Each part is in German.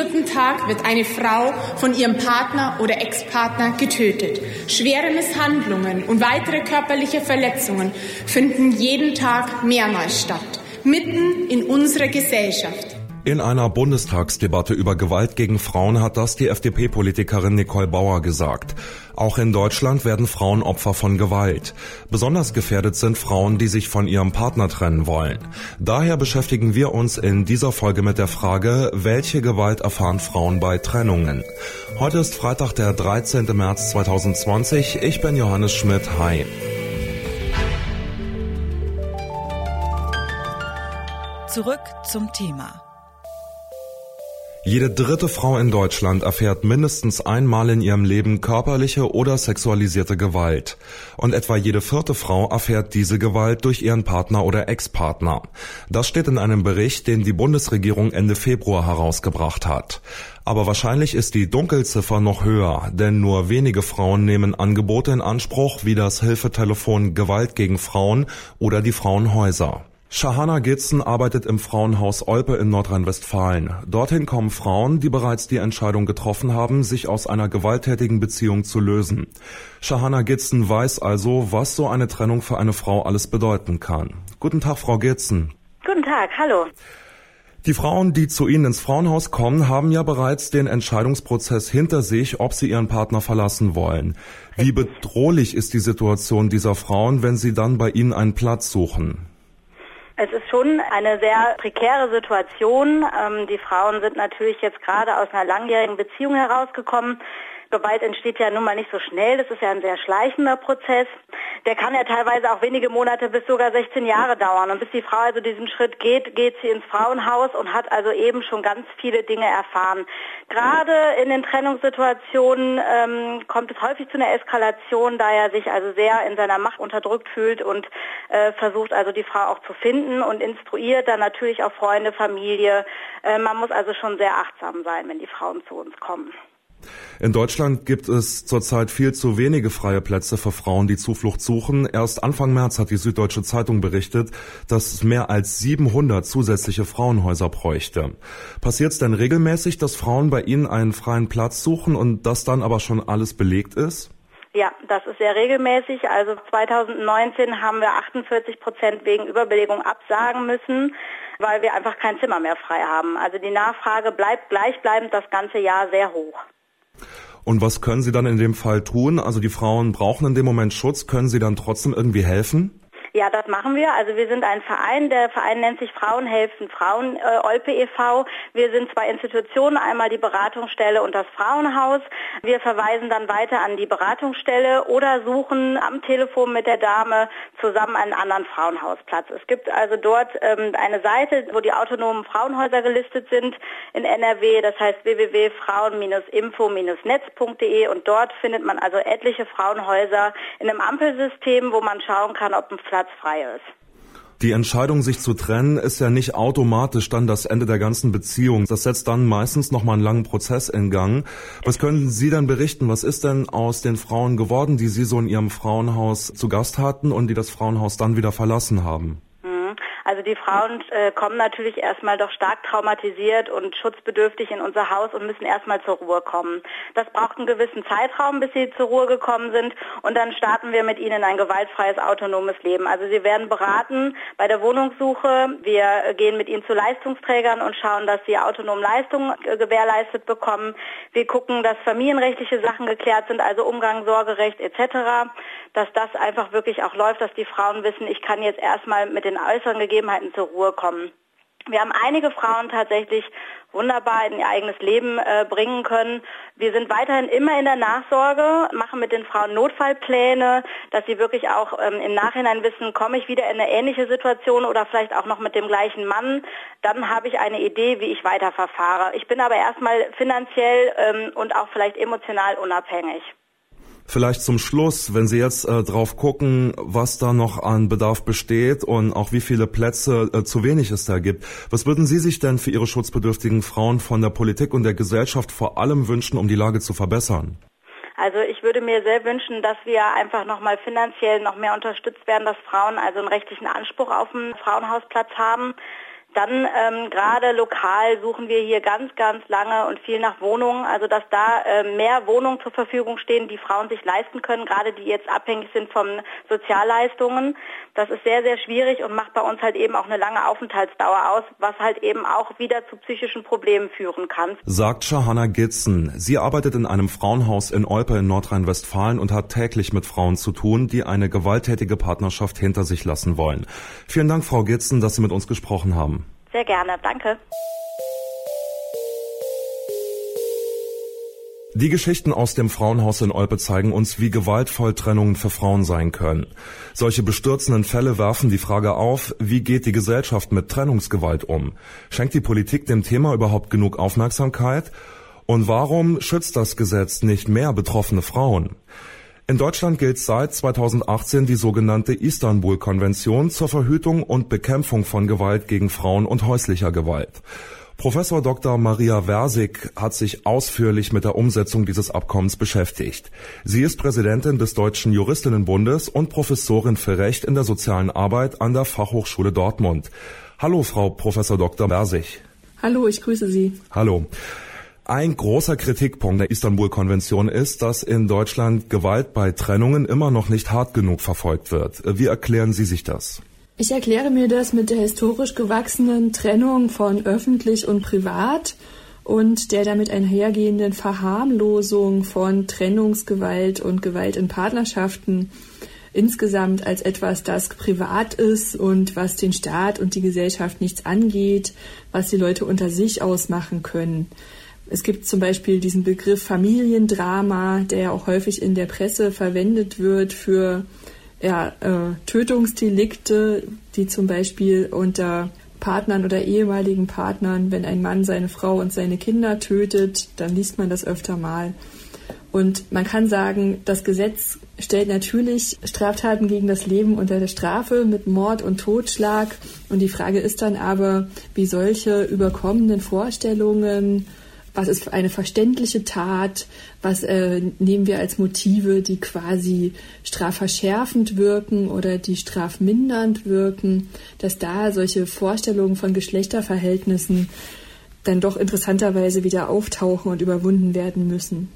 dritten Tag wird eine Frau von ihrem Partner oder Ex-Partner getötet. Schwere Misshandlungen und weitere körperliche Verletzungen finden jeden Tag mehrmals statt, mitten in unserer Gesellschaft. In einer Bundestagsdebatte über Gewalt gegen Frauen hat das die FDP-Politikerin Nicole Bauer gesagt. Auch in Deutschland werden Frauen Opfer von Gewalt. Besonders gefährdet sind Frauen, die sich von ihrem Partner trennen wollen. Daher beschäftigen wir uns in dieser Folge mit der Frage, welche Gewalt erfahren Frauen bei Trennungen. Heute ist Freitag, der 13. März 2020. Ich bin Johannes Schmidt. Hi. Zurück zum Thema. Jede dritte Frau in Deutschland erfährt mindestens einmal in ihrem Leben körperliche oder sexualisierte Gewalt. Und etwa jede vierte Frau erfährt diese Gewalt durch ihren Partner oder Ex-Partner. Das steht in einem Bericht, den die Bundesregierung Ende Februar herausgebracht hat. Aber wahrscheinlich ist die Dunkelziffer noch höher, denn nur wenige Frauen nehmen Angebote in Anspruch wie das Hilfetelefon Gewalt gegen Frauen oder die Frauenhäuser. Shahana Gitzen arbeitet im Frauenhaus Olpe in Nordrhein-Westfalen. Dorthin kommen Frauen, die bereits die Entscheidung getroffen haben, sich aus einer gewalttätigen Beziehung zu lösen. Shahana Gitzen weiß also, was so eine Trennung für eine Frau alles bedeuten kann. Guten Tag, Frau Gitzen. Guten Tag, hallo. Die Frauen, die zu Ihnen ins Frauenhaus kommen, haben ja bereits den Entscheidungsprozess hinter sich, ob sie ihren Partner verlassen wollen. Wie bedrohlich ist die Situation dieser Frauen, wenn sie dann bei Ihnen einen Platz suchen? Es ist schon eine sehr prekäre Situation. Ähm, die Frauen sind natürlich jetzt gerade aus einer langjährigen Beziehung herausgekommen. Gewalt entsteht ja nun mal nicht so schnell. Das ist ja ein sehr schleichender Prozess. Der kann ja teilweise auch wenige Monate bis sogar 16 Jahre dauern. Und bis die Frau also diesen Schritt geht, geht sie ins Frauenhaus und hat also eben schon ganz viele Dinge erfahren. Gerade in den Trennungssituationen ähm, kommt es häufig zu einer Eskalation, da er sich also sehr in seiner Macht unterdrückt fühlt und äh, versucht also die Frau auch zu finden und instruiert dann natürlich auch Freunde, Familie. Äh, man muss also schon sehr achtsam sein, wenn die Frauen zu uns kommen. In Deutschland gibt es zurzeit viel zu wenige freie Plätze für Frauen, die Zuflucht suchen. Erst Anfang März hat die Süddeutsche Zeitung berichtet, dass es mehr als 700 zusätzliche Frauenhäuser bräuchte. Passiert es denn regelmäßig, dass Frauen bei Ihnen einen freien Platz suchen und das dann aber schon alles belegt ist? Ja, das ist sehr regelmäßig. Also 2019 haben wir 48 Prozent wegen Überbelegung absagen müssen, weil wir einfach kein Zimmer mehr frei haben. Also die Nachfrage bleibt gleichbleibend das ganze Jahr sehr hoch. Und was können Sie dann in dem Fall tun? Also die Frauen brauchen in dem Moment Schutz. Können Sie dann trotzdem irgendwie helfen? Ja, das machen wir. Also wir sind ein Verein. Der Verein nennt sich Frauen helfen Frauen äh, Olpe e.V. Wir sind zwei Institutionen, einmal die Beratungsstelle und das Frauenhaus. Wir verweisen dann weiter an die Beratungsstelle oder suchen am Telefon mit der Dame zusammen einen anderen Frauenhausplatz. Es gibt also dort ähm, eine Seite, wo die autonomen Frauenhäuser gelistet sind in NRW. Das heißt www.frauen-info-netz.de und dort findet man also etliche Frauenhäuser in einem Ampelsystem, wo man schauen kann, ob ein Platz Platz ist. Die Entscheidung, sich zu trennen, ist ja nicht automatisch dann das Ende der ganzen Beziehung. Das setzt dann meistens nochmal einen langen Prozess in Gang. Was können Sie dann berichten? Was ist denn aus den Frauen geworden, die Sie so in Ihrem Frauenhaus zu Gast hatten und die das Frauenhaus dann wieder verlassen haben? Also die Frauen äh, kommen natürlich erstmal doch stark traumatisiert und schutzbedürftig in unser Haus und müssen erstmal zur Ruhe kommen. Das braucht einen gewissen Zeitraum, bis sie zur Ruhe gekommen sind und dann starten wir mit ihnen ein gewaltfreies, autonomes Leben. Also sie werden beraten bei der Wohnungssuche. Wir gehen mit ihnen zu Leistungsträgern und schauen, dass sie autonom Leistungen äh, gewährleistet bekommen. Wir gucken, dass familienrechtliche Sachen geklärt sind, also Umgang, Sorgerecht etc., dass das einfach wirklich auch läuft, dass die Frauen wissen, ich kann jetzt erstmal mit den äußeren Gegebenheiten zur Ruhe kommen. Wir haben einige Frauen tatsächlich wunderbar in ihr eigenes Leben äh, bringen können. Wir sind weiterhin immer in der Nachsorge, machen mit den Frauen Notfallpläne, dass sie wirklich auch ähm, im Nachhinein wissen, komme ich wieder in eine ähnliche Situation oder vielleicht auch noch mit dem gleichen Mann. Dann habe ich eine Idee, wie ich weiterverfahre. Ich bin aber erstmal finanziell ähm, und auch vielleicht emotional unabhängig. Vielleicht zum Schluss, wenn Sie jetzt äh, drauf gucken, was da noch an Bedarf besteht und auch wie viele Plätze äh, zu wenig es da gibt. Was würden Sie sich denn für Ihre schutzbedürftigen Frauen von der Politik und der Gesellschaft vor allem wünschen, um die Lage zu verbessern? Also ich würde mir sehr wünschen, dass wir einfach nochmal finanziell noch mehr unterstützt werden, dass Frauen also einen rechtlichen Anspruch auf einen Frauenhausplatz haben. Dann ähm, gerade lokal suchen wir hier ganz, ganz lange und viel nach Wohnungen, also dass da äh, mehr Wohnungen zur Verfügung stehen, die Frauen sich leisten können, gerade die jetzt abhängig sind von Sozialleistungen. Das ist sehr, sehr schwierig und macht bei uns halt eben auch eine lange Aufenthaltsdauer aus, was halt eben auch wieder zu psychischen Problemen führen kann. Sagt Shahana Gitzen. Sie arbeitet in einem Frauenhaus in Olpe in Nordrhein-Westfalen und hat täglich mit Frauen zu tun, die eine gewalttätige Partnerschaft hinter sich lassen wollen. Vielen Dank, Frau Gitzen, dass Sie mit uns gesprochen haben. Sehr gerne, danke. Die Geschichten aus dem Frauenhaus in Olpe zeigen uns, wie gewaltvoll Trennungen für Frauen sein können. Solche bestürzenden Fälle werfen die Frage auf, wie geht die Gesellschaft mit Trennungsgewalt um? Schenkt die Politik dem Thema überhaupt genug Aufmerksamkeit? Und warum schützt das Gesetz nicht mehr betroffene Frauen? In Deutschland gilt seit 2018 die sogenannte Istanbul-Konvention zur Verhütung und Bekämpfung von Gewalt gegen Frauen und häuslicher Gewalt. Professor Dr. Maria Versig hat sich ausführlich mit der Umsetzung dieses Abkommens beschäftigt. Sie ist Präsidentin des Deutschen Juristinnenbundes und Professorin für Recht in der sozialen Arbeit an der Fachhochschule Dortmund. Hallo, Frau Professor Dr. Versig. Hallo, ich grüße Sie. Hallo. Ein großer Kritikpunkt der Istanbul-Konvention ist, dass in Deutschland Gewalt bei Trennungen immer noch nicht hart genug verfolgt wird. Wie erklären Sie sich das? Ich erkläre mir das mit der historisch gewachsenen Trennung von öffentlich und privat und der damit einhergehenden Verharmlosung von Trennungsgewalt und Gewalt in Partnerschaften insgesamt als etwas, das privat ist und was den Staat und die Gesellschaft nichts angeht, was die Leute unter sich ausmachen können. Es gibt zum Beispiel diesen Begriff Familiendrama, der auch häufig in der Presse verwendet wird für ja, äh, Tötungsdelikte, die zum Beispiel unter Partnern oder ehemaligen Partnern, wenn ein Mann seine Frau und seine Kinder tötet, dann liest man das öfter mal. Und man kann sagen, das Gesetz stellt natürlich Straftaten gegen das Leben unter der Strafe mit Mord und Totschlag. Und die Frage ist dann aber, wie solche überkommenen Vorstellungen was ist eine verständliche Tat, was äh, nehmen wir als Motive, die quasi strafverschärfend wirken oder die strafmindernd wirken, dass da solche Vorstellungen von Geschlechterverhältnissen dann doch interessanterweise wieder auftauchen und überwunden werden müssen.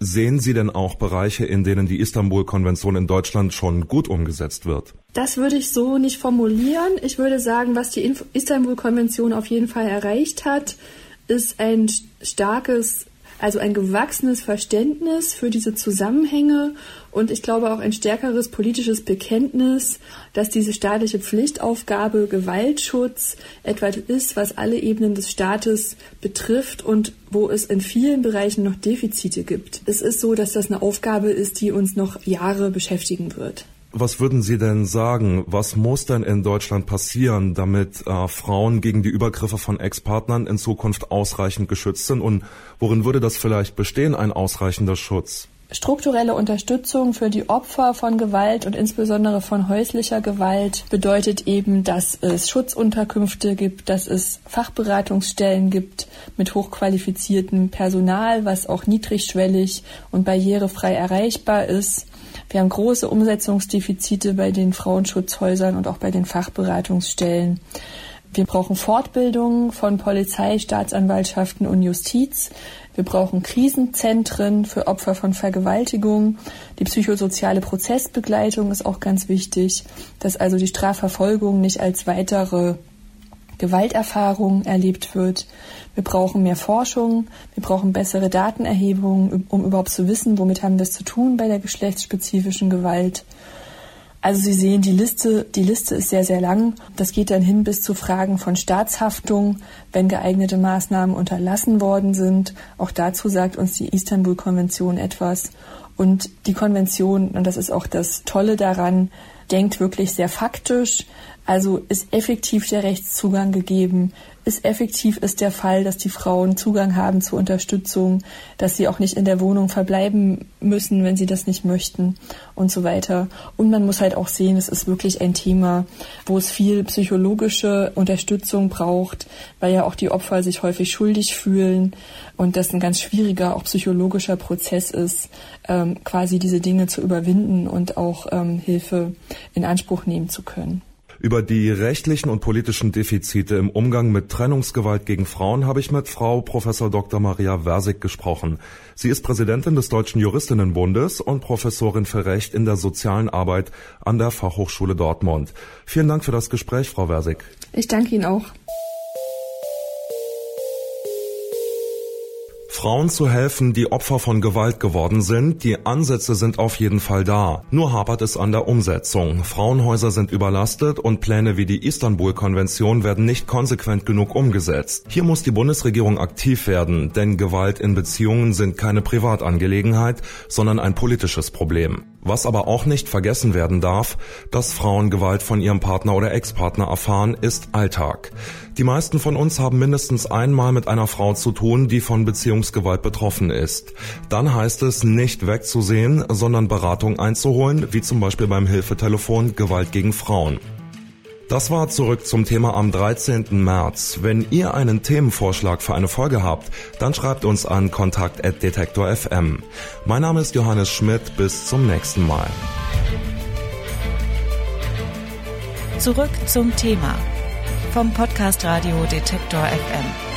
Sehen Sie denn auch Bereiche, in denen die Istanbul-Konvention in Deutschland schon gut umgesetzt wird? Das würde ich so nicht formulieren. Ich würde sagen, was die Istanbul-Konvention auf jeden Fall erreicht hat, ist ein starkes, also ein gewachsenes Verständnis für diese Zusammenhänge und ich glaube auch ein stärkeres politisches Bekenntnis, dass diese staatliche Pflichtaufgabe Gewaltschutz etwas ist, was alle Ebenen des Staates betrifft und wo es in vielen Bereichen noch Defizite gibt. Es ist so, dass das eine Aufgabe ist, die uns noch Jahre beschäftigen wird. Was würden Sie denn sagen? Was muss denn in Deutschland passieren, damit äh, Frauen gegen die Übergriffe von Ex-Partnern in Zukunft ausreichend geschützt sind? Und worin würde das vielleicht bestehen, ein ausreichender Schutz? Strukturelle Unterstützung für die Opfer von Gewalt und insbesondere von häuslicher Gewalt bedeutet eben, dass es Schutzunterkünfte gibt, dass es Fachberatungsstellen gibt mit hochqualifiziertem Personal, was auch niedrigschwellig und barrierefrei erreichbar ist wir haben große Umsetzungsdefizite bei den Frauenschutzhäusern und auch bei den Fachberatungsstellen. Wir brauchen Fortbildungen von Polizei, Staatsanwaltschaften und Justiz. Wir brauchen Krisenzentren für Opfer von Vergewaltigung. Die psychosoziale Prozessbegleitung ist auch ganz wichtig, dass also die Strafverfolgung nicht als weitere Gewalterfahrung erlebt wird. Wir brauchen mehr Forschung, wir brauchen bessere Datenerhebungen, um überhaupt zu wissen, womit haben wir es zu tun bei der geschlechtsspezifischen Gewalt. Also Sie sehen, die Liste, die Liste ist sehr, sehr lang. Das geht dann hin bis zu Fragen von Staatshaftung, wenn geeignete Maßnahmen unterlassen worden sind. Auch dazu sagt uns die Istanbul-Konvention etwas. Und die Konvention, und das ist auch das Tolle daran, denkt wirklich sehr faktisch. Also ist effektiv der Rechtszugang gegeben, ist effektiv ist der Fall, dass die Frauen Zugang haben zur Unterstützung, dass sie auch nicht in der Wohnung verbleiben müssen, wenn sie das nicht möchten und so weiter. Und man muss halt auch sehen, es ist wirklich ein Thema, wo es viel psychologische Unterstützung braucht, weil ja auch die Opfer sich häufig schuldig fühlen und das ein ganz schwieriger, auch psychologischer Prozess ist, ähm, quasi diese Dinge zu überwinden und auch ähm, Hilfe in Anspruch nehmen zu können. Über die rechtlichen und politischen Defizite im Umgang mit Trennungsgewalt gegen Frauen habe ich mit Frau Professor Dr. Maria Versig gesprochen. Sie ist Präsidentin des Deutschen Juristinnenbundes und Professorin für Recht in der sozialen Arbeit an der Fachhochschule Dortmund. Vielen Dank für das Gespräch, Frau Versig. Ich danke Ihnen auch. Frauen zu helfen, die Opfer von Gewalt geworden sind. Die Ansätze sind auf jeden Fall da. Nur hapert es an der Umsetzung. Frauenhäuser sind überlastet und Pläne wie die Istanbul-Konvention werden nicht konsequent genug umgesetzt. Hier muss die Bundesregierung aktiv werden, denn Gewalt in Beziehungen sind keine Privatangelegenheit, sondern ein politisches Problem. Was aber auch nicht vergessen werden darf, dass Frauen Gewalt von ihrem Partner oder Ex-Partner erfahren, ist Alltag. Die meisten von uns haben mindestens einmal mit einer Frau zu tun, die von Beziehungsgewalt betroffen ist. Dann heißt es nicht wegzusehen, sondern Beratung einzuholen, wie zum Beispiel beim Hilfetelefon Gewalt gegen Frauen. Das war zurück zum Thema am 13. März. Wenn ihr einen Themenvorschlag für eine Folge habt, dann schreibt uns an kontakt.detektor.fm. Mein Name ist Johannes Schmidt. Bis zum nächsten Mal. Zurück zum Thema vom Podcast Radio Detektor FM.